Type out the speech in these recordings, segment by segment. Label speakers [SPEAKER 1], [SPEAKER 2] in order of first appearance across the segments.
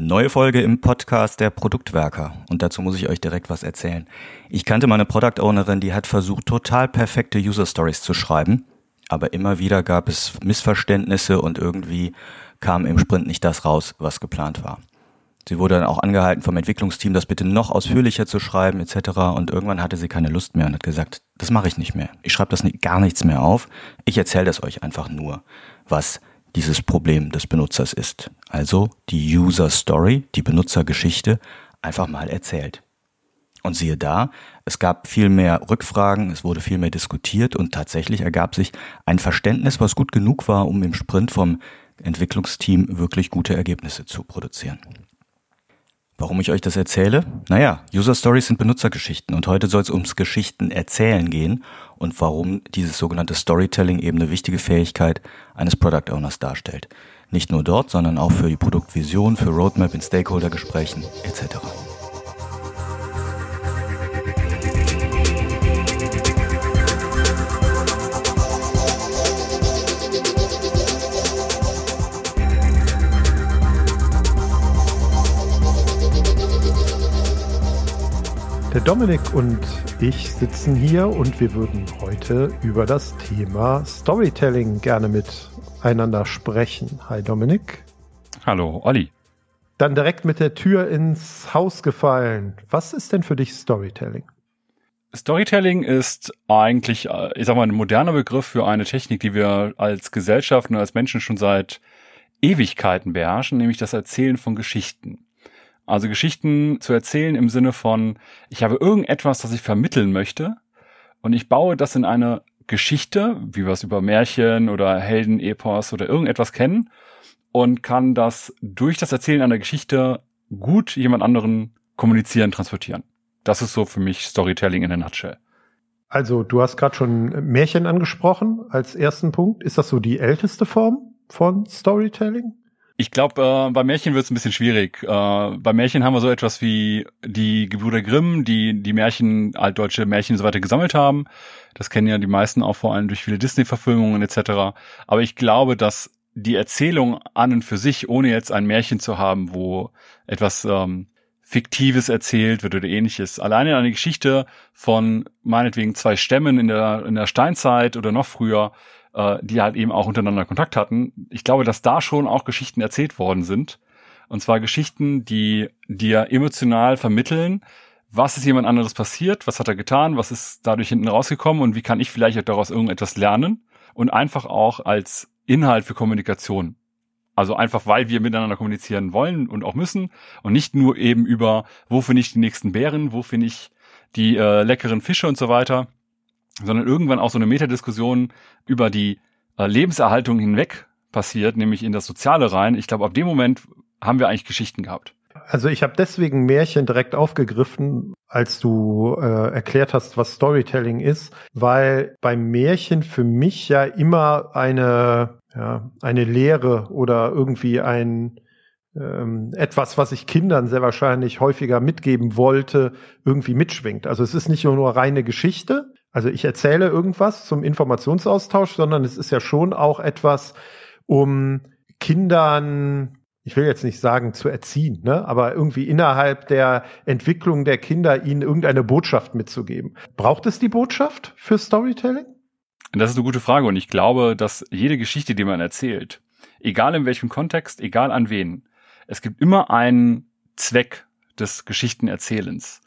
[SPEAKER 1] Neue Folge im Podcast der Produktwerker. Und dazu muss ich euch direkt was erzählen. Ich kannte meine Product Ownerin, die hat versucht, total perfekte User Stories zu schreiben. Aber immer wieder gab es Missverständnisse und irgendwie kam im Sprint nicht das raus, was geplant war. Sie wurde dann auch angehalten vom Entwicklungsteam, das bitte noch ausführlicher zu schreiben etc. Und irgendwann hatte sie keine Lust mehr und hat gesagt, das mache ich nicht mehr. Ich schreibe das gar nichts mehr auf. Ich erzähle das euch einfach nur, was dieses Problem des Benutzers ist. Also die User Story, die Benutzergeschichte, einfach mal erzählt. Und siehe da, es gab viel mehr Rückfragen, es wurde viel mehr diskutiert und tatsächlich ergab sich ein Verständnis, was gut genug war, um im Sprint vom Entwicklungsteam wirklich gute Ergebnisse zu produzieren. Warum ich euch das erzähle? Naja, User Stories sind Benutzergeschichten und heute soll es ums Geschichten erzählen gehen und warum dieses sogenannte Storytelling eben eine wichtige Fähigkeit eines Product Owners darstellt. Nicht nur dort, sondern auch für die Produktvision, für Roadmap in Stakeholder-Gesprächen etc.
[SPEAKER 2] Der Dominik und ich sitzen hier und wir würden heute über das Thema Storytelling gerne miteinander sprechen. Hi Dominik.
[SPEAKER 3] Hallo Olli.
[SPEAKER 2] Dann direkt mit der Tür ins Haus gefallen. Was ist denn für dich Storytelling?
[SPEAKER 3] Storytelling ist eigentlich, ich sag mal, ein moderner Begriff für eine Technik, die wir als Gesellschaft und als Menschen schon seit Ewigkeiten beherrschen, nämlich das Erzählen von Geschichten. Also Geschichten zu erzählen im Sinne von, ich habe irgendetwas, das ich vermitteln möchte und ich baue das in eine Geschichte, wie wir es über Märchen oder Heldenepos oder irgendetwas kennen und kann das durch das Erzählen einer Geschichte gut jemand anderen kommunizieren, transportieren. Das ist so für mich Storytelling in a nutshell.
[SPEAKER 2] Also du hast gerade schon Märchen angesprochen als ersten Punkt. Ist das so die älteste Form von Storytelling?
[SPEAKER 3] Ich glaube, äh, bei Märchen wird es ein bisschen schwierig. Äh, bei Märchen haben wir so etwas wie die Gebrüder Grimm, die die Märchen, altdeutsche Märchen und so weiter gesammelt haben. Das kennen ja die meisten auch vor allem durch viele Disney-Verfilmungen etc. Aber ich glaube, dass die Erzählung an und für sich, ohne jetzt ein Märchen zu haben, wo etwas ähm, Fiktives erzählt wird oder ähnliches. Alleine eine Geschichte von meinetwegen zwei Stämmen in der, in der Steinzeit oder noch früher äh, die halt eben auch untereinander Kontakt hatten. Ich glaube, dass da schon auch Geschichten erzählt worden sind. Und zwar Geschichten, die dir emotional vermitteln, was ist jemand anderes passiert, was hat er getan, was ist dadurch hinten rausgekommen und wie kann ich vielleicht daraus irgendetwas lernen und einfach auch als Inhalt für Kommunikation. Also einfach, weil wir miteinander kommunizieren wollen und auch müssen und nicht nur eben über, wo finde ich die nächsten Bären, wo finde ich die äh, leckeren Fische und so weiter, sondern irgendwann auch so eine Metadiskussion über die äh, Lebenserhaltung hinweg passiert, nämlich in das Soziale rein. Ich glaube, ab dem Moment haben wir eigentlich Geschichten gehabt.
[SPEAKER 2] Also ich habe deswegen Märchen direkt aufgegriffen, als du äh, erklärt hast, was Storytelling ist, weil beim Märchen für mich ja immer eine ja, eine Lehre oder irgendwie ein ähm, etwas, was ich Kindern sehr wahrscheinlich häufiger mitgeben wollte, irgendwie mitschwingt. Also es ist nicht nur reine Geschichte, also ich erzähle irgendwas zum Informationsaustausch, sondern es ist ja schon auch etwas, um Kindern, ich will jetzt nicht sagen zu erziehen, ne, aber irgendwie innerhalb der Entwicklung der Kinder ihnen irgendeine Botschaft mitzugeben. Braucht es die Botschaft für Storytelling?
[SPEAKER 3] Das ist eine gute Frage und ich glaube, dass jede Geschichte, die man erzählt, egal in welchem Kontext, egal an wen, es gibt immer einen Zweck des Geschichtenerzählens.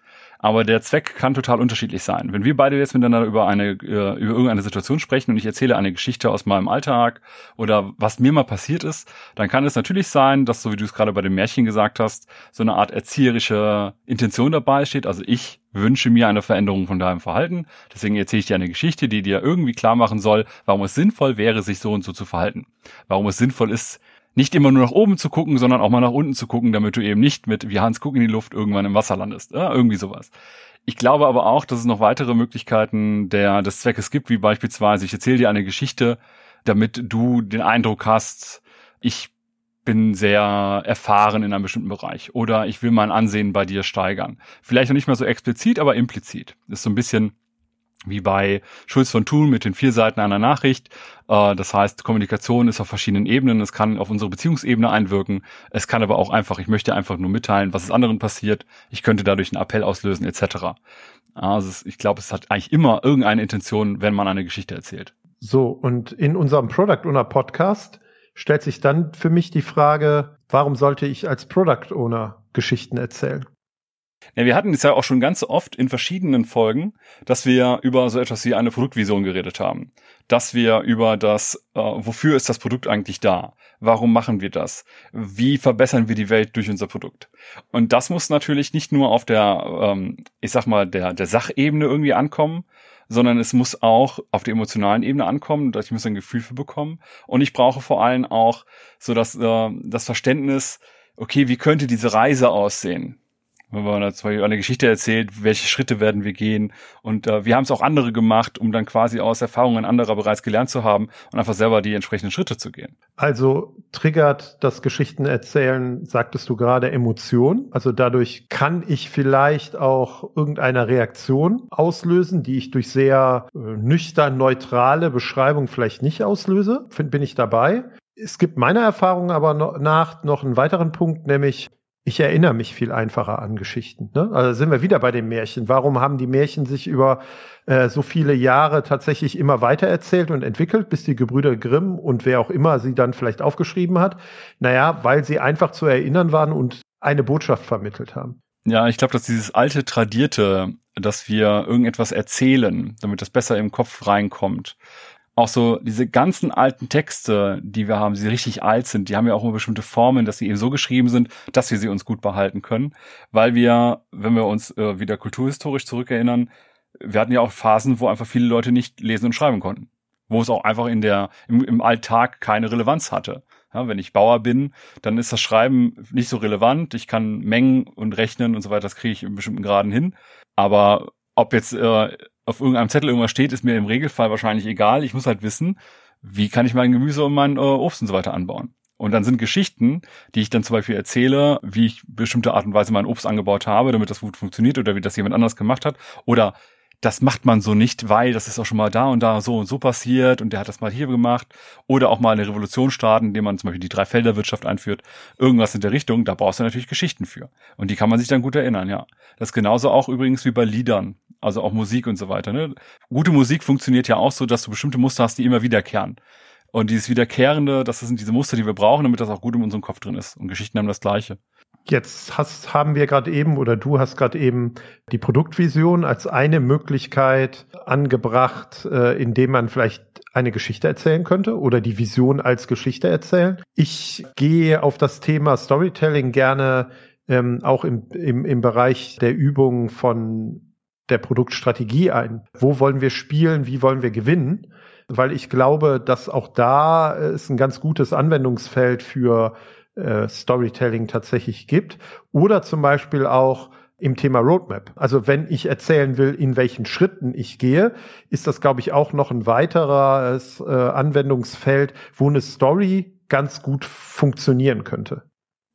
[SPEAKER 3] Aber der Zweck kann total unterschiedlich sein. Wenn wir beide jetzt miteinander über eine, äh, über irgendeine Situation sprechen und ich erzähle eine Geschichte aus meinem Alltag oder was mir mal passiert ist, dann kann es natürlich sein, dass, so wie du es gerade bei dem Märchen gesagt hast, so eine Art erzieherische Intention dabei steht. Also ich wünsche mir eine Veränderung von deinem Verhalten. Deswegen erzähle ich dir eine Geschichte, die dir irgendwie klar machen soll, warum es sinnvoll wäre, sich so und so zu verhalten. Warum es sinnvoll ist, nicht immer nur nach oben zu gucken, sondern auch mal nach unten zu gucken, damit du eben nicht mit wie Hans Guck in die Luft irgendwann im Wasser landest. Ja, irgendwie sowas. Ich glaube aber auch, dass es noch weitere Möglichkeiten der, des Zweckes gibt, wie beispielsweise, ich erzähle dir eine Geschichte, damit du den Eindruck hast, ich bin sehr erfahren in einem bestimmten Bereich oder ich will mein Ansehen bei dir steigern. Vielleicht noch nicht mal so explizit, aber implizit. Ist so ein bisschen wie bei Schulz von Thun mit den vier Seiten einer Nachricht. Äh, das heißt, Kommunikation ist auf verschiedenen Ebenen. Es kann auf unsere Beziehungsebene einwirken. Es kann aber auch einfach, ich möchte einfach nur mitteilen, was es anderen passiert. Ich könnte dadurch einen Appell auslösen, etc. Also ich glaube, es hat eigentlich immer irgendeine Intention, wenn man eine Geschichte erzählt.
[SPEAKER 2] So, und in unserem Product Owner Podcast stellt sich dann für mich die Frage, warum sollte ich als Product Owner Geschichten erzählen?
[SPEAKER 3] Ja, wir hatten es ja auch schon ganz oft in verschiedenen Folgen, dass wir über so etwas wie eine Produktvision geredet haben. Dass wir über das, äh, wofür ist das Produkt eigentlich da? Warum machen wir das? Wie verbessern wir die Welt durch unser Produkt? Und das muss natürlich nicht nur auf der, ähm, ich sag mal, der, der Sachebene irgendwie ankommen, sondern es muss auch auf der emotionalen Ebene ankommen, dass ich muss ein Gefühl für bekommen. Und ich brauche vor allem auch so das, äh, das Verständnis, okay, wie könnte diese Reise aussehen? Wenn man da eine Geschichte erzählt, welche Schritte werden wir gehen. Und äh, wir haben es auch andere gemacht, um dann quasi aus Erfahrungen anderer bereits gelernt zu haben und einfach selber die entsprechenden Schritte zu gehen.
[SPEAKER 2] Also triggert das Geschichten erzählen, sagtest du gerade, Emotion. Also dadurch kann ich vielleicht auch irgendeine Reaktion auslösen, die ich durch sehr äh, nüchtern neutrale Beschreibung vielleicht nicht auslöse. Find, bin ich dabei. Es gibt meiner Erfahrung aber noch, nach noch einen weiteren Punkt, nämlich ich erinnere mich viel einfacher an Geschichten. Ne? Also sind wir wieder bei den Märchen. Warum haben die Märchen sich über äh, so viele Jahre tatsächlich immer weiter erzählt und entwickelt, bis die Gebrüder Grimm und wer auch immer sie dann vielleicht aufgeschrieben hat? Naja, weil sie einfach zu erinnern waren und eine Botschaft vermittelt haben.
[SPEAKER 3] Ja, ich glaube, dass dieses alte Tradierte, dass wir irgendetwas erzählen, damit das besser im Kopf reinkommt, auch so diese ganzen alten Texte, die wir haben, die richtig alt sind, die haben ja auch immer bestimmte Formen, dass sie eben so geschrieben sind, dass wir sie uns gut behalten können, weil wir, wenn wir uns äh, wieder kulturhistorisch zurückerinnern, wir hatten ja auch Phasen, wo einfach viele Leute nicht lesen und schreiben konnten, wo es auch einfach in der im, im Alltag keine Relevanz hatte. Ja, wenn ich Bauer bin, dann ist das Schreiben nicht so relevant. Ich kann Mengen und Rechnen und so weiter, das kriege ich in bestimmten Graden hin. Aber ob jetzt äh, auf irgendeinem Zettel irgendwas steht, ist mir im Regelfall wahrscheinlich egal. Ich muss halt wissen, wie kann ich mein Gemüse und mein äh, Obst und so weiter anbauen. Und dann sind Geschichten, die ich dann zum Beispiel erzähle, wie ich bestimmte Art und Weise mein Obst angebaut habe, damit das gut funktioniert oder wie das jemand anders gemacht hat. Oder das macht man so nicht, weil das ist auch schon mal da und da so und so passiert und der hat das mal hier gemacht. Oder auch mal eine Revolution starten, indem man zum Beispiel die Dreifelderwirtschaft einführt. Irgendwas in der Richtung, da brauchst du natürlich Geschichten für. Und die kann man sich dann gut erinnern, ja. Das ist genauso auch übrigens wie bei Liedern, also auch Musik und so weiter. Ne? Gute Musik funktioniert ja auch so, dass du bestimmte Muster hast, die immer wiederkehren. Und dieses Wiederkehrende, das sind diese Muster, die wir brauchen, damit das auch gut in unserem Kopf drin ist. Und Geschichten haben das Gleiche.
[SPEAKER 2] Jetzt hast, haben wir gerade eben oder du hast gerade eben die Produktvision als eine Möglichkeit angebracht, äh, indem man vielleicht eine Geschichte erzählen könnte oder die Vision als Geschichte erzählen. Ich gehe auf das Thema Storytelling gerne ähm, auch im, im, im Bereich der Übung von der Produktstrategie ein. Wo wollen wir spielen? Wie wollen wir gewinnen? Weil ich glaube, dass auch da es ein ganz gutes Anwendungsfeld für äh, Storytelling tatsächlich gibt. Oder zum Beispiel auch im Thema Roadmap. Also wenn ich erzählen will, in welchen Schritten ich gehe, ist das, glaube ich, auch noch ein weiteres äh, Anwendungsfeld, wo eine Story ganz gut funktionieren könnte.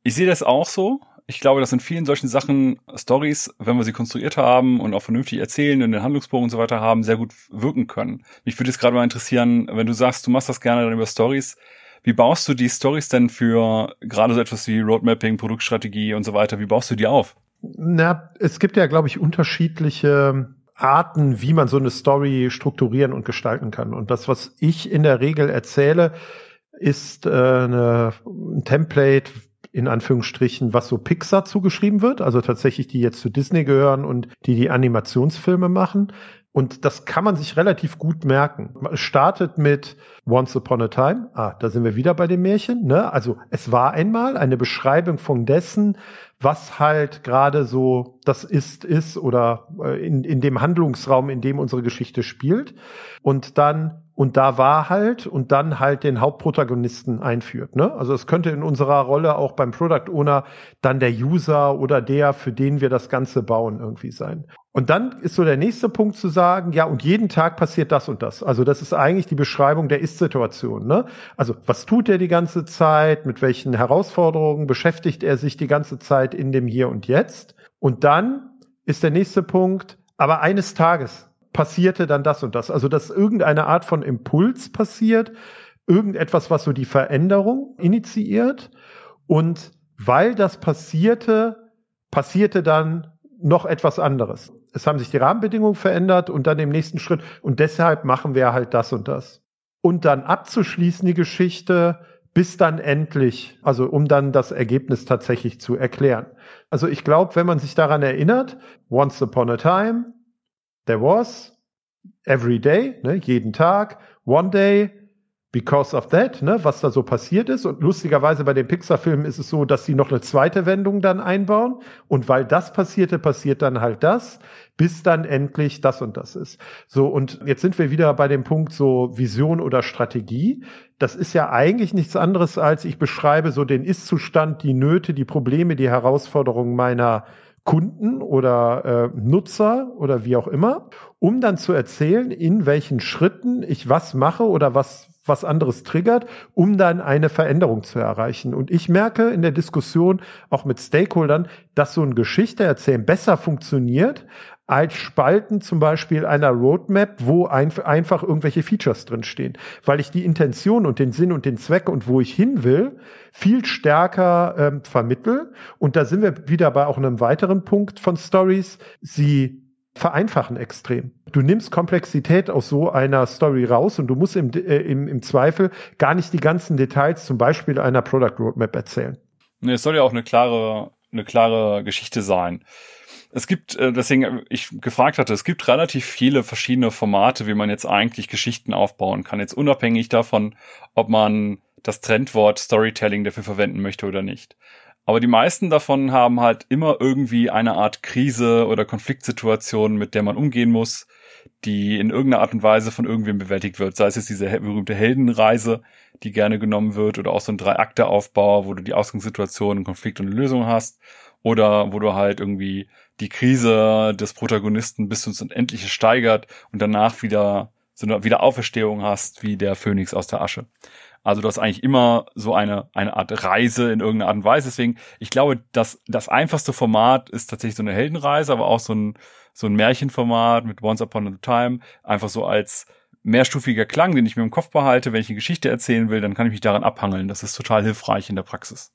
[SPEAKER 3] Ich sehe das auch so. Ich glaube, dass in vielen solchen Sachen Stories, wenn wir sie konstruiert haben und auch vernünftig erzählen und den Handlungsbogen und so weiter haben, sehr gut wirken können. Mich würde jetzt gerade mal interessieren, wenn du sagst, du machst das gerne dann über Stories, wie baust du die Stories denn für gerade so etwas wie Roadmapping, Produktstrategie und so weiter? Wie baust du die auf?
[SPEAKER 2] Na, es gibt ja, glaube ich, unterschiedliche Arten, wie man so eine Story strukturieren und gestalten kann. Und das, was ich in der Regel erzähle, ist äh, eine, ein Template, in Anführungsstrichen, was so Pixar zugeschrieben wird, also tatsächlich die jetzt zu Disney gehören und die die Animationsfilme machen. Und das kann man sich relativ gut merken. Es startet mit Once Upon a Time. Ah, da sind wir wieder bei dem Märchen. Ne? Also es war einmal eine Beschreibung von dessen, was halt gerade so das ist, ist oder äh, in, in dem Handlungsraum, in dem unsere Geschichte spielt. Und dann und da war halt und dann halt den Hauptprotagonisten einführt. Ne? Also es könnte in unserer Rolle auch beim Product Owner dann der User oder der, für den wir das Ganze bauen, irgendwie sein. Und dann ist so der nächste Punkt zu sagen, ja, und jeden Tag passiert das und das. Also das ist eigentlich die Beschreibung der Ist-Situation. Ne? Also was tut er die ganze Zeit? Mit welchen Herausforderungen beschäftigt er sich die ganze Zeit in dem Hier und Jetzt? Und dann ist der nächste Punkt, aber eines Tages passierte dann das und das. Also, dass irgendeine Art von Impuls passiert, irgendetwas, was so die Veränderung initiiert. Und weil das passierte, passierte dann noch etwas anderes. Es haben sich die Rahmenbedingungen verändert und dann im nächsten Schritt und deshalb machen wir halt das und das. Und dann abzuschließen die Geschichte, bis dann endlich, also um dann das Ergebnis tatsächlich zu erklären. Also ich glaube, wenn man sich daran erinnert, once upon a time, there was, every day, ne, jeden Tag, one day, because of that, ne, was da so passiert ist. Und lustigerweise bei den Pixar-Filmen ist es so, dass sie noch eine zweite Wendung dann einbauen. Und weil das passierte, passiert dann halt das, bis dann endlich das und das ist. So, und jetzt sind wir wieder bei dem Punkt so Vision oder Strategie. Das ist ja eigentlich nichts anderes als ich beschreibe so den Ist-Zustand, die Nöte, die Probleme, die Herausforderungen meiner Kunden oder äh, Nutzer oder wie auch immer, um dann zu erzählen, in welchen Schritten ich was mache oder was was anderes triggert, um dann eine Veränderung zu erreichen. Und ich merke in der Diskussion auch mit Stakeholdern, dass so ein Geschichte erzählen besser funktioniert als Spalten zum Beispiel einer Roadmap, wo ein, einfach irgendwelche Features drinstehen, weil ich die Intention und den Sinn und den Zweck und wo ich hin will viel stärker ähm, vermittel. Und da sind wir wieder bei auch einem weiteren Punkt von Stories. Sie vereinfachen extrem. Du nimmst Komplexität aus so einer Story raus und du musst im, äh, im, im Zweifel gar nicht die ganzen Details zum Beispiel einer Product Roadmap erzählen.
[SPEAKER 3] Nee, es soll ja auch eine klare, eine klare Geschichte sein. Es gibt, äh, deswegen ich gefragt hatte, es gibt relativ viele verschiedene Formate, wie man jetzt eigentlich Geschichten aufbauen kann. Jetzt unabhängig davon, ob man das Trendwort Storytelling dafür verwenden möchte oder nicht. Aber die meisten davon haben halt immer irgendwie eine Art Krise oder Konfliktsituation, mit der man umgehen muss, die in irgendeiner Art und Weise von irgendwem bewältigt wird. Sei es jetzt diese berühmte Heldenreise, die gerne genommen wird, oder auch so ein Drei-Akte-Aufbau, wo du die Ausgangssituation, Konflikt und Lösung hast. Oder wo du halt irgendwie die Krise des Protagonisten bis ins Unendliche steigert und danach wieder so eine Wiederauferstehung hast, wie der Phönix aus der Asche. Also du hast eigentlich immer so eine, eine Art Reise in irgendeiner Art und Weise. Deswegen, ich glaube, dass das einfachste Format ist tatsächlich so eine Heldenreise, aber auch so ein, so ein Märchenformat mit Once Upon a Time, einfach so als mehrstufiger Klang, den ich mir im Kopf behalte. Wenn ich eine Geschichte erzählen will, dann kann ich mich daran abhangeln. Das ist total hilfreich in der Praxis.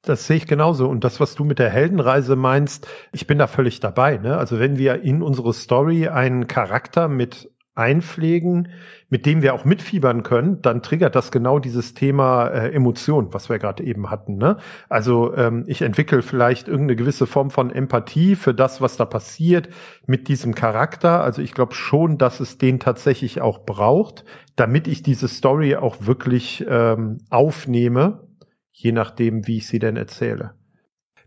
[SPEAKER 2] Das sehe ich genauso. Und das, was du mit der Heldenreise meinst, ich bin da völlig dabei. Ne? Also wenn wir in unsere Story einen Charakter mit einpflegen, mit dem wir auch mitfiebern können, dann triggert das genau dieses Thema äh, Emotion, was wir gerade eben hatten. Ne? Also ähm, ich entwickle vielleicht irgendeine gewisse Form von Empathie für das, was da passiert mit diesem Charakter. Also ich glaube schon, dass es den tatsächlich auch braucht, damit ich diese Story auch wirklich ähm, aufnehme, je nachdem, wie ich sie denn erzähle.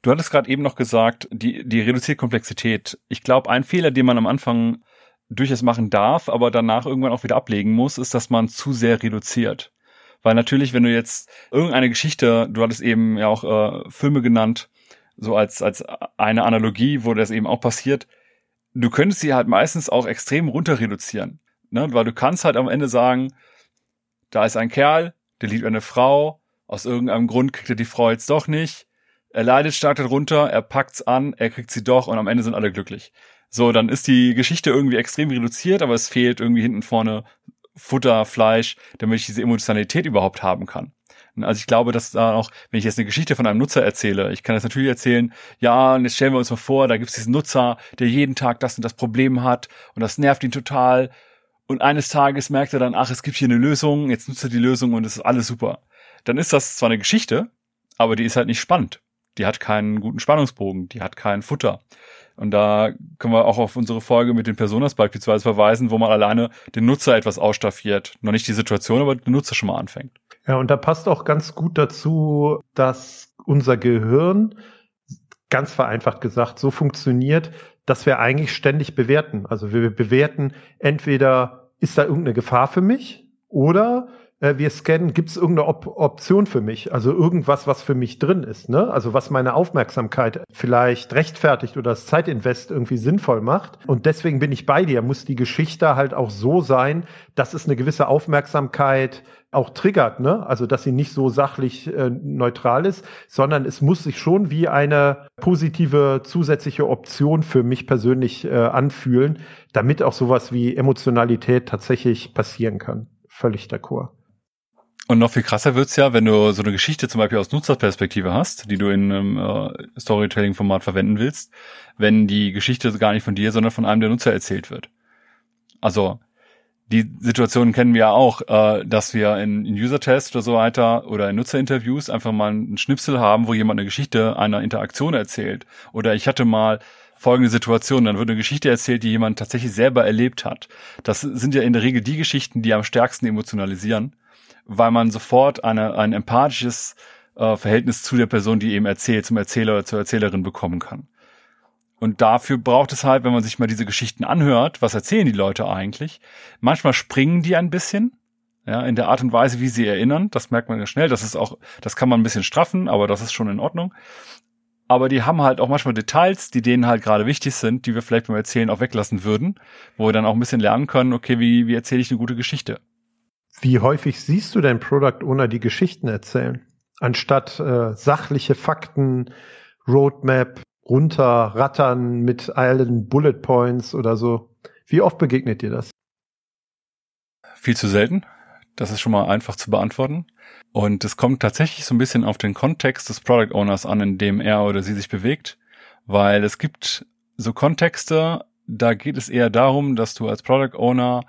[SPEAKER 3] Du hattest gerade eben noch gesagt, die, die reduziert Komplexität. Ich glaube, ein Fehler, den man am Anfang durchaus machen darf, aber danach irgendwann auch wieder ablegen muss, ist, dass man zu sehr reduziert. Weil natürlich, wenn du jetzt irgendeine Geschichte, du hattest eben ja auch äh, Filme genannt, so als, als eine Analogie, wo das eben auch passiert, du könntest sie halt meistens auch extrem runter reduzieren. Ne? Weil du kannst halt am Ende sagen, da ist ein Kerl, der liebt eine Frau, aus irgendeinem Grund kriegt er die Frau jetzt doch nicht, er leidet stark darunter, er packt's an, er kriegt sie doch und am Ende sind alle glücklich. So, dann ist die Geschichte irgendwie extrem reduziert, aber es fehlt irgendwie hinten vorne Futter, Fleisch, damit ich diese Emotionalität überhaupt haben kann. Also ich glaube, dass da auch, wenn ich jetzt eine Geschichte von einem Nutzer erzähle, ich kann das natürlich erzählen, ja, und jetzt stellen wir uns mal vor, da gibt es diesen Nutzer, der jeden Tag das und das Problem hat und das nervt ihn total. Und eines Tages merkt er dann, ach, es gibt hier eine Lösung, jetzt nutzt er die Lösung und es ist alles super. Dann ist das zwar eine Geschichte, aber die ist halt nicht spannend. Die hat keinen guten Spannungsbogen, die hat kein Futter. Und da können wir auch auf unsere Folge mit den Personas beispielsweise verweisen, wo man alleine den Nutzer etwas ausstaffiert. Noch nicht die Situation, aber den Nutzer schon mal anfängt.
[SPEAKER 2] Ja, und da passt auch ganz gut dazu, dass unser Gehirn, ganz vereinfacht gesagt, so funktioniert, dass wir eigentlich ständig bewerten. Also wir bewerten entweder, ist da irgendeine Gefahr für mich oder äh, wir scannen, gibt es irgendeine Op Option für mich? Also irgendwas, was für mich drin ist, ne? Also was meine Aufmerksamkeit vielleicht rechtfertigt oder das Zeitinvest irgendwie sinnvoll macht. Und deswegen bin ich bei dir, muss die Geschichte halt auch so sein, dass es eine gewisse Aufmerksamkeit auch triggert, ne? Also dass sie nicht so sachlich äh, neutral ist, sondern es muss sich schon wie eine positive zusätzliche Option für mich persönlich äh, anfühlen, damit auch sowas wie Emotionalität tatsächlich passieren kann. Völlig d'accord.
[SPEAKER 3] Und noch viel krasser wird's ja, wenn du so eine Geschichte zum Beispiel aus Nutzerperspektive hast, die du in einem äh, Storytelling-Format verwenden willst, wenn die Geschichte gar nicht von dir, sondern von einem der Nutzer erzählt wird. Also die Situation kennen wir ja auch, äh, dass wir in, in User-Tests oder so weiter oder in Nutzerinterviews einfach mal einen Schnipsel haben, wo jemand eine Geschichte einer Interaktion erzählt. Oder ich hatte mal folgende Situation, dann wird eine Geschichte erzählt, die jemand tatsächlich selber erlebt hat. Das sind ja in der Regel die Geschichten, die am stärksten emotionalisieren, weil man sofort eine, ein empathisches äh, Verhältnis zu der Person, die eben erzählt, zum Erzähler oder zur Erzählerin bekommen kann. Und dafür braucht es halt, wenn man sich mal diese Geschichten anhört, was erzählen die Leute eigentlich? Manchmal springen die ein bisschen, ja, in der Art und Weise, wie sie erinnern. Das merkt man ja schnell. Das ist auch, das kann man ein bisschen straffen, aber das ist schon in Ordnung. Aber die haben halt auch manchmal Details, die denen halt gerade wichtig sind, die wir vielleicht beim Erzählen auch weglassen würden, wo wir dann auch ein bisschen lernen können, okay, wie, wie erzähle ich eine gute Geschichte?
[SPEAKER 2] Wie häufig siehst du dein Product Owner die Geschichten erzählen? Anstatt äh, sachliche Fakten, Roadmap, runterrattern mit allen Bullet Points oder so. Wie oft begegnet dir das?
[SPEAKER 3] Viel zu selten. Das ist schon mal einfach zu beantworten. Und es kommt tatsächlich so ein bisschen auf den Kontext des Product Owners an, in dem er oder sie sich bewegt, weil es gibt so Kontexte, da geht es eher darum, dass du als Product Owner,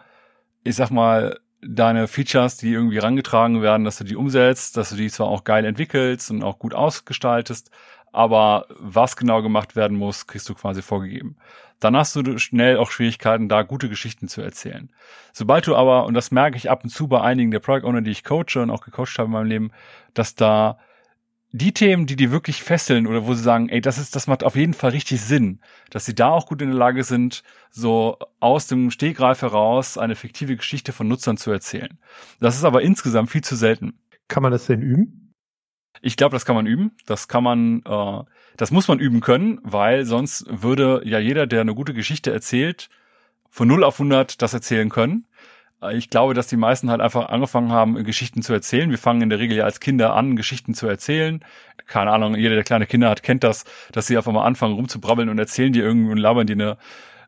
[SPEAKER 3] ich sag mal, deine Features, die irgendwie rangetragen werden, dass du die umsetzt, dass du die zwar auch geil entwickelst und auch gut ausgestaltest, aber was genau gemacht werden muss, kriegst du quasi vorgegeben. Dann hast du schnell auch Schwierigkeiten, da gute Geschichten zu erzählen. Sobald du aber, und das merke ich ab und zu bei einigen der Product Owner, die ich coache und auch gecoacht habe in meinem Leben, dass da die Themen, die die wirklich fesseln oder wo sie sagen, ey, das ist, das macht auf jeden Fall richtig Sinn, dass sie da auch gut in der Lage sind, so aus dem Stegreif heraus eine fiktive Geschichte von Nutzern zu erzählen. Das ist aber insgesamt viel zu selten.
[SPEAKER 2] Kann man das denn üben?
[SPEAKER 3] Ich glaube, das kann man üben. Das kann man, äh, das muss man üben können, weil sonst würde ja jeder, der eine gute Geschichte erzählt, von 0 auf 100 das erzählen können. Äh, ich glaube, dass die meisten halt einfach angefangen haben, Geschichten zu erzählen. Wir fangen in der Regel ja als Kinder an, Geschichten zu erzählen. Keine Ahnung, jeder, der kleine Kinder hat, kennt das, dass sie einfach mal anfangen rumzubrabbeln und erzählen die irgendwie und labern die eine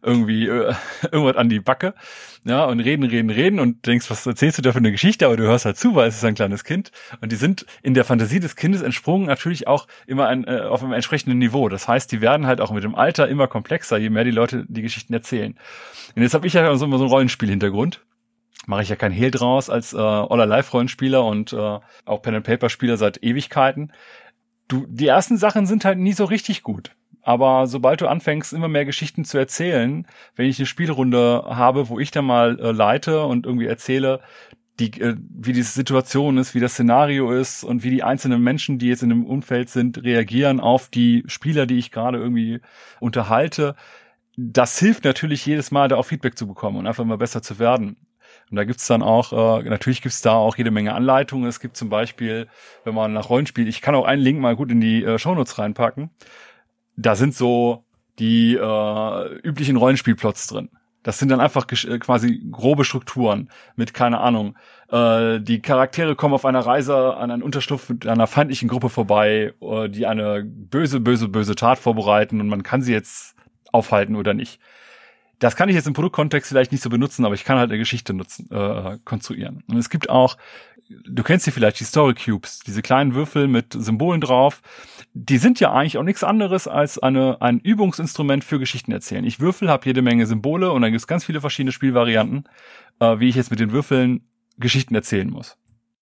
[SPEAKER 3] irgendwie äh, irgendwas an die Backe, ja, und reden, reden, reden und denkst, was erzählst du da für eine Geschichte, aber du hörst halt zu, weil es ist ein kleines Kind und die sind in der Fantasie des Kindes entsprungen natürlich auch immer ein, äh, auf einem entsprechenden Niveau. Das heißt, die werden halt auch mit dem Alter immer komplexer, je mehr die Leute die Geschichten erzählen. Und jetzt habe ich ja so so einen Rollenspiel-Hintergrund mache ich ja kein Hehl draus als äh, Oller Live Rollenspieler und äh, auch Pen and Paper Spieler seit Ewigkeiten. Du, die ersten Sachen sind halt nie so richtig gut. Aber sobald du anfängst, immer mehr Geschichten zu erzählen, wenn ich eine Spielrunde habe, wo ich dann mal äh, leite und irgendwie erzähle, die, äh, wie die Situation ist, wie das Szenario ist und wie die einzelnen Menschen, die jetzt in dem Umfeld sind, reagieren auf die Spieler, die ich gerade irgendwie unterhalte. Das hilft natürlich jedes Mal, da auch Feedback zu bekommen und einfach immer besser zu werden. Und da gibt's dann auch, äh, natürlich gibt's da auch jede Menge Anleitungen. Es gibt zum Beispiel, wenn man nach Rollenspiel, ich kann auch einen Link mal gut in die äh, Shownotes reinpacken da sind so die äh, üblichen Rollenspielplots drin. Das sind dann einfach äh, quasi grobe Strukturen mit, keine Ahnung, äh, die Charaktere kommen auf einer Reise an einen Unterschlupf mit einer feindlichen Gruppe vorbei, äh, die eine böse, böse, böse Tat vorbereiten und man kann sie jetzt aufhalten oder nicht. Das kann ich jetzt im Produktkontext vielleicht nicht so benutzen, aber ich kann halt eine Geschichte nutzen, äh, konstruieren. Und es gibt auch du kennst sie vielleicht, die Story Cubes, diese kleinen Würfel mit Symbolen drauf. Die sind ja eigentlich auch nichts anderes als eine, ein Übungsinstrument für Geschichten erzählen. Ich würfel, habe jede Menge Symbole und dann gibt es ganz viele verschiedene Spielvarianten, äh, wie ich jetzt mit den Würfeln Geschichten erzählen muss.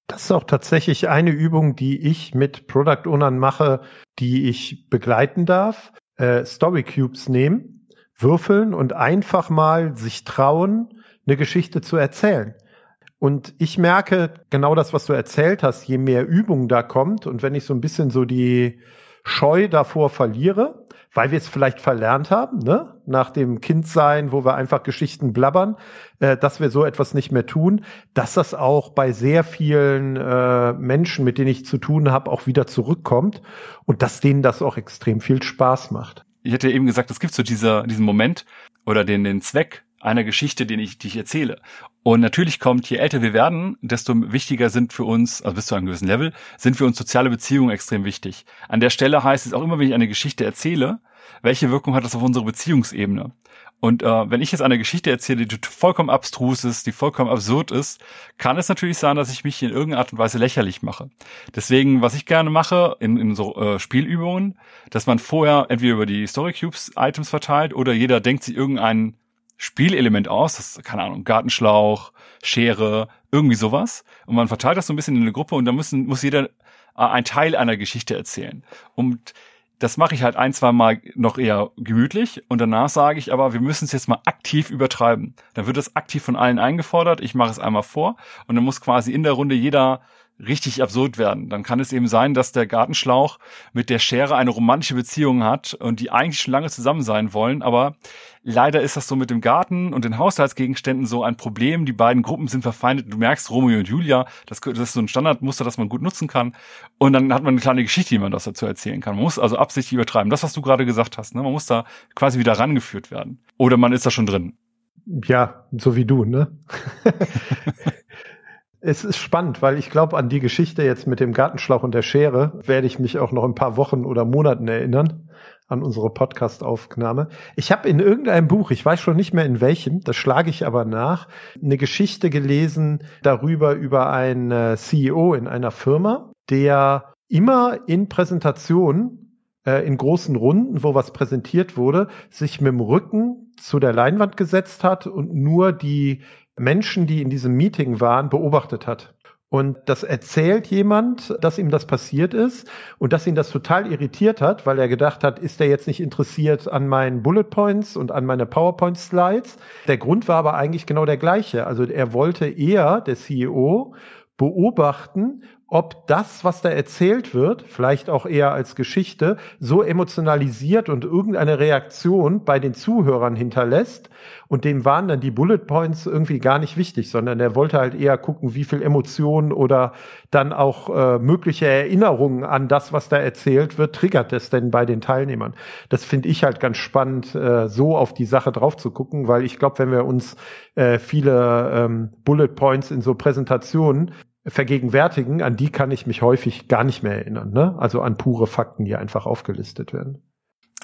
[SPEAKER 2] Das ist auch tatsächlich eine Übung, die ich mit Product Ownern mache, die ich begleiten darf. Äh, Story Cubes nehmen, würfeln und einfach mal sich trauen, eine Geschichte zu erzählen. Und ich merke genau das, was du erzählt hast, je mehr Übung da kommt und wenn ich so ein bisschen so die Scheu davor verliere, weil wir es vielleicht verlernt haben, ne? nach dem Kindsein, wo wir einfach Geschichten blabbern, äh, dass wir so etwas nicht mehr tun, dass das auch bei sehr vielen äh, Menschen, mit denen ich zu tun habe, auch wieder zurückkommt und dass denen das auch extrem viel Spaß macht.
[SPEAKER 3] Ich hätte eben gesagt, es gibt so dieser, diesen Moment oder den, den Zweck einer Geschichte, den ich, die ich erzähle. Und natürlich kommt, je älter wir werden, desto wichtiger sind für uns, also bis zu einem gewissen Level, sind für uns soziale Beziehungen extrem wichtig. An der Stelle heißt es auch immer, wenn ich eine Geschichte erzähle, welche Wirkung hat das auf unsere Beziehungsebene? Und äh, wenn ich jetzt eine Geschichte erzähle, die vollkommen abstrus ist, die vollkommen absurd ist, kann es natürlich sein, dass ich mich in irgendeiner Art und Weise lächerlich mache. Deswegen, was ich gerne mache in, in so äh, Spielübungen, dass man vorher entweder über die Story Cubes Items verteilt oder jeder denkt sich irgendein Spielelement aus, das ist, keine Ahnung, Gartenschlauch, Schere, irgendwie sowas. Und man verteilt das so ein bisschen in eine Gruppe und dann müssen, muss jeder äh, ein Teil einer Geschichte erzählen. Und das mache ich halt ein, zwei Mal noch eher gemütlich und danach sage ich aber, wir müssen es jetzt mal aktiv übertreiben. Dann wird das aktiv von allen eingefordert, ich mache es einmal vor und dann muss quasi in der Runde jeder richtig absurd werden. Dann kann es eben sein, dass der Gartenschlauch mit der Schere eine romantische Beziehung hat und die eigentlich schon lange zusammen sein wollen, aber leider ist das so mit dem Garten und den Haushaltsgegenständen so ein Problem. Die beiden Gruppen sind verfeindet. Du merkst, Romeo und Julia, das, das ist so ein Standardmuster, das man gut nutzen kann. Und dann hat man eine kleine Geschichte, die man das dazu erzählen kann. Man muss also absichtlich übertreiben. Das, was du gerade gesagt hast, ne? man muss da quasi wieder rangeführt werden. Oder man ist da schon drin.
[SPEAKER 2] Ja, so wie du, ne? Es ist spannend, weil ich glaube, an die Geschichte jetzt mit dem Gartenschlauch und der Schere werde ich mich auch noch ein paar Wochen oder Monaten erinnern an unsere Podcast-Aufnahme. Ich habe in irgendeinem Buch, ich weiß schon nicht mehr in welchem, das schlage ich aber nach, eine Geschichte gelesen darüber über einen äh, CEO in einer Firma, der immer in Präsentationen äh, in großen Runden, wo was präsentiert wurde, sich mit dem Rücken zu der Leinwand gesetzt hat und nur die Menschen, die in diesem Meeting waren, beobachtet hat. Und das erzählt jemand, dass ihm das passiert ist und dass ihn das total irritiert hat, weil er gedacht hat, ist er jetzt nicht interessiert an meinen Bullet Points und an meine PowerPoint Slides? Der Grund war aber eigentlich genau der gleiche. Also er wollte eher, der CEO, beobachten, ob das, was da erzählt wird, vielleicht auch eher als Geschichte, so emotionalisiert und irgendeine Reaktion bei den Zuhörern hinterlässt. Und dem waren dann die Bullet Points irgendwie gar nicht wichtig, sondern er wollte halt eher gucken, wie viel Emotionen oder dann auch äh, mögliche Erinnerungen an das, was da erzählt wird, triggert es denn bei den Teilnehmern. Das finde ich halt ganz spannend, äh, so auf die Sache drauf zu gucken, weil ich glaube, wenn wir uns äh, viele ähm, Bullet Points in so Präsentationen vergegenwärtigen, an die kann ich mich häufig gar nicht mehr erinnern. Ne? Also an pure Fakten, die einfach aufgelistet werden.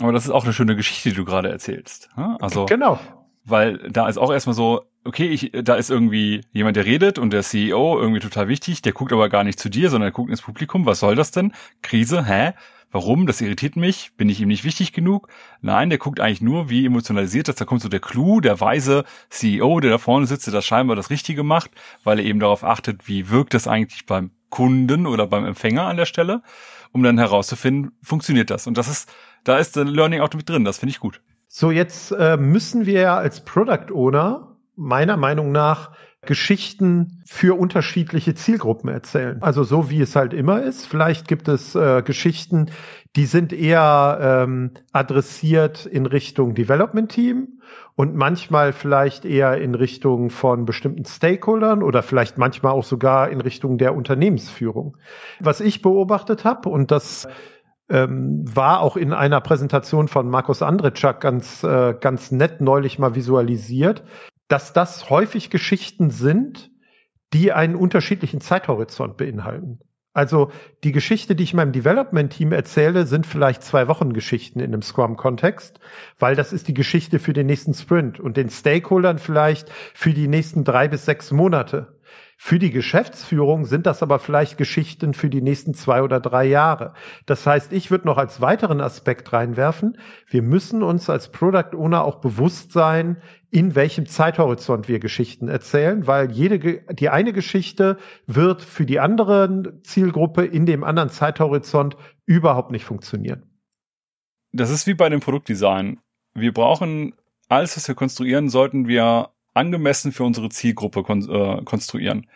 [SPEAKER 3] Aber das ist auch eine schöne Geschichte, die du gerade erzählst. Ne? Also
[SPEAKER 2] genau.
[SPEAKER 3] Weil da ist auch erstmal so, okay, ich, da ist irgendwie jemand, der redet und der CEO irgendwie total wichtig, der guckt aber gar nicht zu dir, sondern er guckt ins Publikum. Was soll das denn? Krise, hä? Warum? Das irritiert mich. Bin ich ihm nicht wichtig genug? Nein, der guckt eigentlich nur, wie emotionalisiert das. Da kommt so der Clou, der weise CEO, der da vorne sitzt, der das scheinbar das Richtige macht, weil er eben darauf achtet, wie wirkt das eigentlich beim Kunden oder beim Empfänger an der Stelle, um dann herauszufinden, funktioniert das. Und das ist, da ist der Learning auch mit drin. Das finde ich gut.
[SPEAKER 2] So, jetzt äh, müssen wir ja als Product Owner meiner Meinung nach Geschichten für unterschiedliche Zielgruppen erzählen. Also so wie es halt immer ist. Vielleicht gibt es äh, Geschichten, die sind eher ähm, adressiert in Richtung Development Team und manchmal vielleicht eher in Richtung von bestimmten Stakeholdern oder vielleicht manchmal auch sogar in Richtung der Unternehmensführung. Was ich beobachtet habe und das ähm, war auch in einer Präsentation von Markus Andretschak ganz, äh, ganz nett neulich mal visualisiert, dass das häufig Geschichten sind, die einen unterschiedlichen Zeithorizont beinhalten. Also die Geschichte, die ich meinem Development-Team erzähle, sind vielleicht zwei Wochen Geschichten in einem Scrum-Kontext, weil das ist die Geschichte für den nächsten Sprint und den Stakeholdern vielleicht für die nächsten drei bis sechs Monate. Für die Geschäftsführung sind das aber vielleicht Geschichten für die nächsten zwei oder drei Jahre. Das heißt, ich würde noch als weiteren Aspekt reinwerfen, wir müssen uns als Product Owner auch bewusst sein, in welchem Zeithorizont wir Geschichten erzählen, weil jede, die eine Geschichte wird für die andere Zielgruppe in dem anderen Zeithorizont überhaupt nicht funktionieren.
[SPEAKER 3] Das ist wie bei dem Produktdesign. Wir brauchen alles, was wir konstruieren, sollten wir angemessen für unsere Zielgruppe kon äh, konstruieren.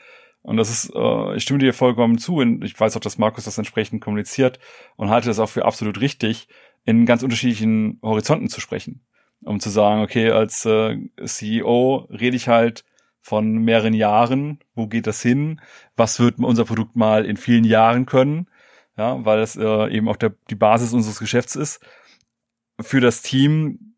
[SPEAKER 3] Und das ist, äh, ich stimme dir vollkommen zu und ich weiß auch, dass Markus das entsprechend kommuniziert und halte das auch für absolut richtig. in ganz unterschiedlichen Horizonten zu sprechen. Um zu sagen, okay, als äh, CEO rede ich halt von mehreren Jahren, wo geht das hin, was wird unser Produkt mal in vielen Jahren können, ja, weil es äh, eben auch der, die Basis unseres Geschäfts ist. Für das Team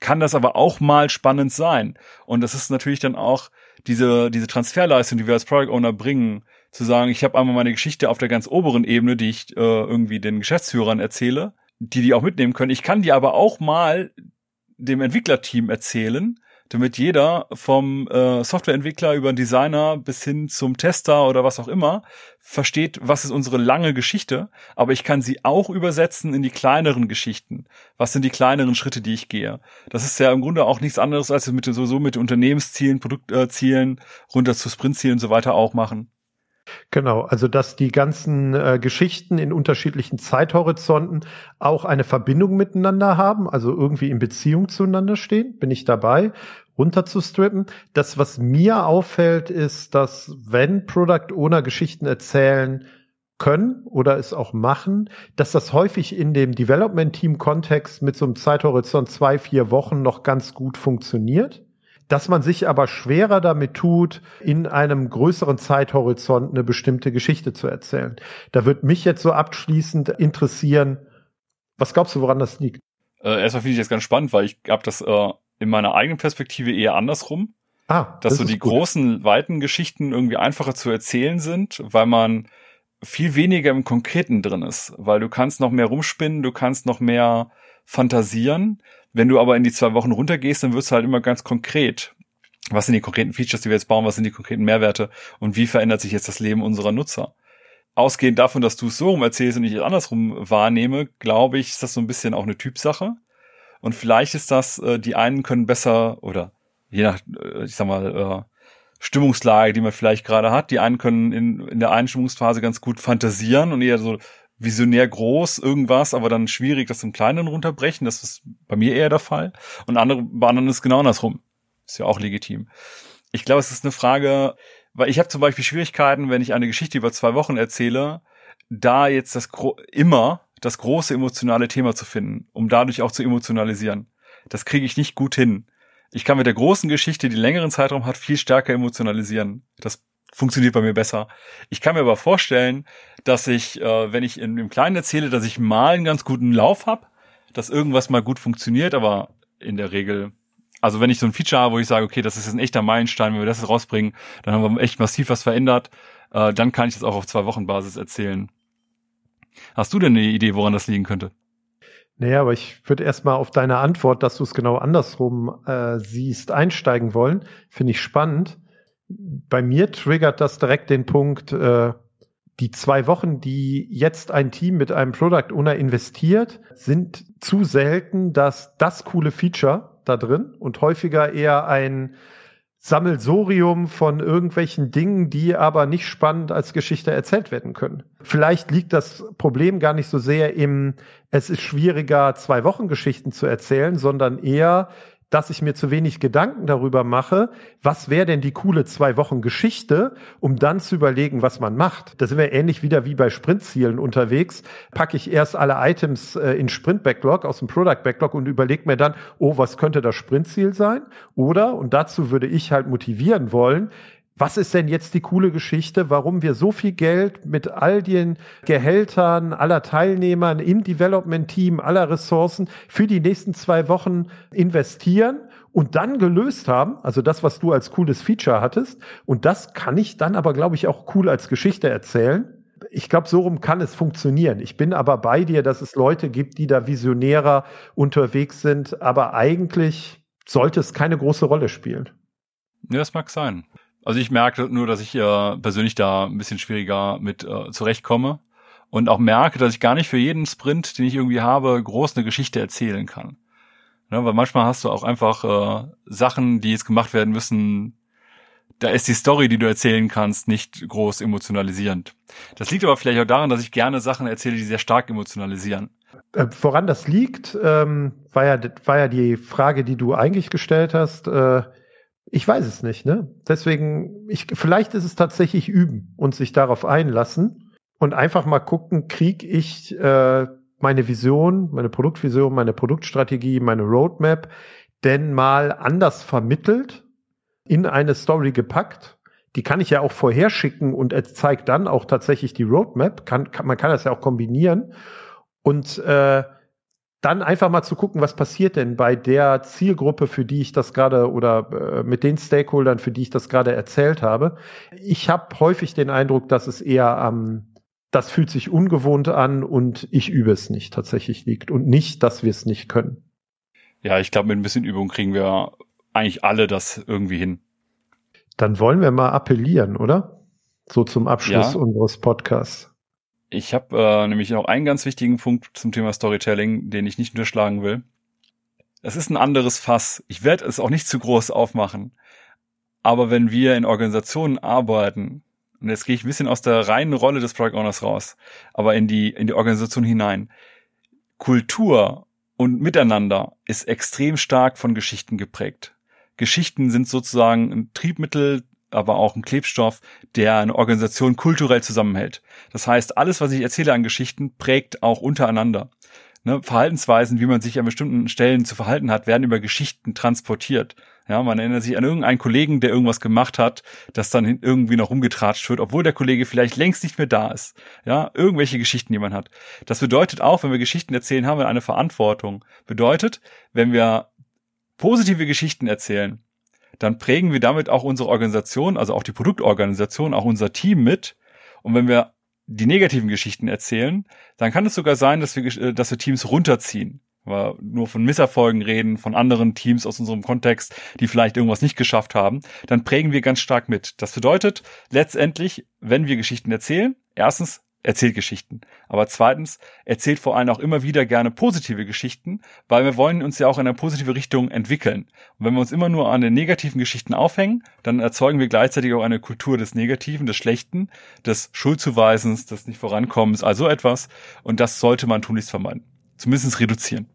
[SPEAKER 3] kann das aber auch mal spannend sein. Und das ist natürlich dann auch diese, diese Transferleistung, die wir als Product Owner bringen, zu sagen, ich habe einmal meine Geschichte auf der ganz oberen Ebene, die ich äh, irgendwie den Geschäftsführern erzähle, die die auch mitnehmen können. Ich kann die aber auch mal dem Entwicklerteam erzählen, damit jeder vom äh, Softwareentwickler über den Designer bis hin zum Tester oder was auch immer versteht, was ist unsere lange Geschichte, aber ich kann sie auch übersetzen in die kleineren Geschichten. Was sind die kleineren Schritte, die ich gehe? Das ist ja im Grunde auch nichts anderes, als wir mit so mit Unternehmenszielen, Produktzielen runter zu Sprintzielen und so weiter auch machen.
[SPEAKER 2] Genau, also dass die ganzen äh, Geschichten in unterschiedlichen Zeithorizonten auch eine Verbindung miteinander haben, also irgendwie in Beziehung zueinander stehen, bin ich dabei, runterzustrippen. Das, was mir auffällt, ist, dass wenn Product Owner Geschichten erzählen können oder es auch machen, dass das häufig in dem Development Team Kontext mit so einem Zeithorizont zwei, vier Wochen noch ganz gut funktioniert dass man sich aber schwerer damit tut, in einem größeren Zeithorizont eine bestimmte Geschichte zu erzählen. Da wird mich jetzt so abschließend interessieren, was glaubst du, woran das liegt?
[SPEAKER 3] Äh, erstmal finde ich das ganz spannend, weil ich habe das äh, in meiner eigenen Perspektive eher andersrum. Ah, dass das so die gut. großen, weiten Geschichten irgendwie einfacher zu erzählen sind, weil man viel weniger im Konkreten drin ist, weil du kannst noch mehr rumspinnen, du kannst noch mehr fantasieren. Wenn du aber in die zwei Wochen runtergehst, dann wirst du halt immer ganz konkret. Was sind die konkreten Features, die wir jetzt bauen? Was sind die konkreten Mehrwerte? Und wie verändert sich jetzt das Leben unserer Nutzer? Ausgehend davon, dass du es so rum erzählst und ich es andersrum wahrnehme, glaube ich, ist das so ein bisschen auch eine Typsache. Und vielleicht ist das, äh, die einen können besser oder je nach, äh, ich sag mal, äh, Stimmungslage, die man vielleicht gerade hat. Die einen können in, in der Einstimmungsphase ganz gut fantasieren und eher so visionär groß irgendwas, aber dann schwierig, das im Kleinen runterbrechen. Das ist bei mir eher der Fall. Und andere, bei anderen ist genau andersrum. Ist ja auch legitim. Ich glaube, es ist eine Frage, weil ich habe zum Beispiel Schwierigkeiten, wenn ich eine Geschichte über zwei Wochen erzähle, da jetzt das immer das große emotionale Thema zu finden, um dadurch auch zu emotionalisieren. Das kriege ich nicht gut hin. Ich kann mit der großen Geschichte, die längeren Zeitraum hat, viel stärker emotionalisieren. Das funktioniert bei mir besser. Ich kann mir aber vorstellen, dass ich, äh, wenn ich in dem Kleinen erzähle, dass ich mal einen ganz guten Lauf habe, dass irgendwas mal gut funktioniert, aber in der Regel, also wenn ich so ein Feature habe, wo ich sage, okay, das ist ein echter Meilenstein, wenn wir das rausbringen, dann haben wir echt massiv was verändert, äh, dann kann ich das auch auf zwei Wochen Basis erzählen. Hast du denn eine Idee, woran das liegen könnte?
[SPEAKER 2] Naja, aber ich würde erstmal auf deine Antwort, dass du es genau andersrum äh, siehst, einsteigen wollen. Finde ich spannend bei mir triggert das direkt den Punkt, äh, die zwei Wochen, die jetzt ein Team mit einem Product Owner investiert, sind zu selten, dass das coole Feature da drin und häufiger eher ein Sammelsorium von irgendwelchen Dingen, die aber nicht spannend als Geschichte erzählt werden können. Vielleicht liegt das Problem gar nicht so sehr im, es ist schwieriger, zwei Wochen Geschichten zu erzählen, sondern eher dass ich mir zu wenig Gedanken darüber mache, was wäre denn die coole zwei Wochen Geschichte, um dann zu überlegen, was man macht. Da sind wir ähnlich wieder wie bei Sprintzielen unterwegs. Packe ich erst alle Items äh, in Sprint Backlog aus dem Product Backlog und überlege mir dann, oh, was könnte das Sprintziel sein? Oder, und dazu würde ich halt motivieren wollen, was ist denn jetzt die coole Geschichte, warum wir so viel Geld mit all den Gehältern aller Teilnehmern im Development-Team, aller Ressourcen für die nächsten zwei Wochen investieren und dann gelöst haben, also das, was du als cooles Feature hattest. Und das kann ich dann aber, glaube ich, auch cool als Geschichte erzählen. Ich glaube, so rum kann es funktionieren. Ich bin aber bei dir, dass es Leute gibt, die da visionärer unterwegs sind, aber eigentlich sollte es keine große Rolle spielen.
[SPEAKER 3] Ja, das mag sein. Also ich merke nur, dass ich äh, persönlich da ein bisschen schwieriger mit äh, zurechtkomme und auch merke, dass ich gar nicht für jeden Sprint, den ich irgendwie habe, groß eine Geschichte erzählen kann. Ja, weil manchmal hast du auch einfach äh, Sachen, die jetzt gemacht werden müssen, da ist die Story, die du erzählen kannst, nicht groß emotionalisierend. Das liegt aber vielleicht auch daran, dass ich gerne Sachen erzähle, die sehr stark emotionalisieren.
[SPEAKER 2] Äh, woran das liegt, ähm, war, ja, war ja die Frage, die du eigentlich gestellt hast. Äh, ich weiß es nicht, ne? Deswegen, ich, vielleicht ist es tatsächlich üben und sich darauf einlassen und einfach mal gucken, krieg ich äh, meine Vision, meine Produktvision, meine Produktstrategie, meine Roadmap denn mal anders vermittelt, in eine Story gepackt. Die kann ich ja auch vorherschicken und es zeigt dann auch tatsächlich die Roadmap. Kann, kann, man kann das ja auch kombinieren. Und äh, dann einfach mal zu gucken, was passiert denn bei der Zielgruppe, für die ich das gerade oder äh, mit den Stakeholdern, für die ich das gerade erzählt habe. Ich habe häufig den Eindruck, dass es eher am ähm, das fühlt sich ungewohnt an und ich übe es nicht tatsächlich liegt und nicht, dass wir es nicht können.
[SPEAKER 3] Ja, ich glaube, mit ein bisschen Übung kriegen wir eigentlich alle das irgendwie hin.
[SPEAKER 2] Dann wollen wir mal appellieren, oder? So zum Abschluss ja. unseres Podcasts.
[SPEAKER 3] Ich habe äh, nämlich noch einen ganz wichtigen Punkt zum Thema Storytelling, den ich nicht unterschlagen will. Es ist ein anderes Fass. Ich werde es auch nicht zu groß aufmachen. Aber wenn wir in Organisationen arbeiten, und jetzt gehe ich ein bisschen aus der reinen Rolle des Product Owners raus, aber in die, in die Organisation hinein. Kultur und Miteinander ist extrem stark von Geschichten geprägt. Geschichten sind sozusagen ein Triebmittel, aber auch ein Klebstoff, der eine Organisation kulturell zusammenhält. Das heißt, alles, was ich erzähle an Geschichten, prägt auch untereinander. Ne, Verhaltensweisen, wie man sich an bestimmten Stellen zu verhalten hat, werden über Geschichten transportiert. Ja, man erinnert sich an irgendeinen Kollegen, der irgendwas gemacht hat, das dann irgendwie noch rumgetratscht wird, obwohl der Kollege vielleicht längst nicht mehr da ist. Ja, irgendwelche Geschichten, die man hat. Das bedeutet auch, wenn wir Geschichten erzählen, haben wir eine Verantwortung. Bedeutet, wenn wir positive Geschichten erzählen, dann prägen wir damit auch unsere Organisation, also auch die Produktorganisation, auch unser Team mit. Und wenn wir die negativen Geschichten erzählen, dann kann es sogar sein, dass wir, äh, dass wir Teams runterziehen. Aber nur von Misserfolgen reden, von anderen Teams aus unserem Kontext, die vielleicht irgendwas nicht geschafft haben, dann prägen wir ganz stark mit. Das bedeutet letztendlich, wenn wir Geschichten erzählen, erstens erzählt Geschichten. Aber zweitens, erzählt vor allem auch immer wieder gerne positive Geschichten, weil wir wollen uns ja auch in eine positive Richtung entwickeln. Und wenn wir uns immer nur an den negativen Geschichten aufhängen, dann erzeugen wir gleichzeitig auch eine Kultur des Negativen, des Schlechten, des Schuldzuweisens, des nicht vorankommens, also etwas. Und das sollte man tunlichst vermeiden. Zumindest reduzieren.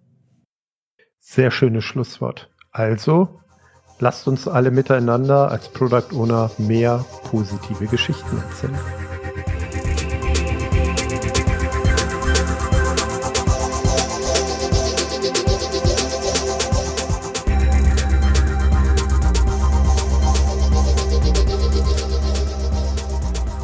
[SPEAKER 2] Sehr schönes Schlusswort. Also, lasst uns alle miteinander als Product Owner mehr positive Geschichten erzählen.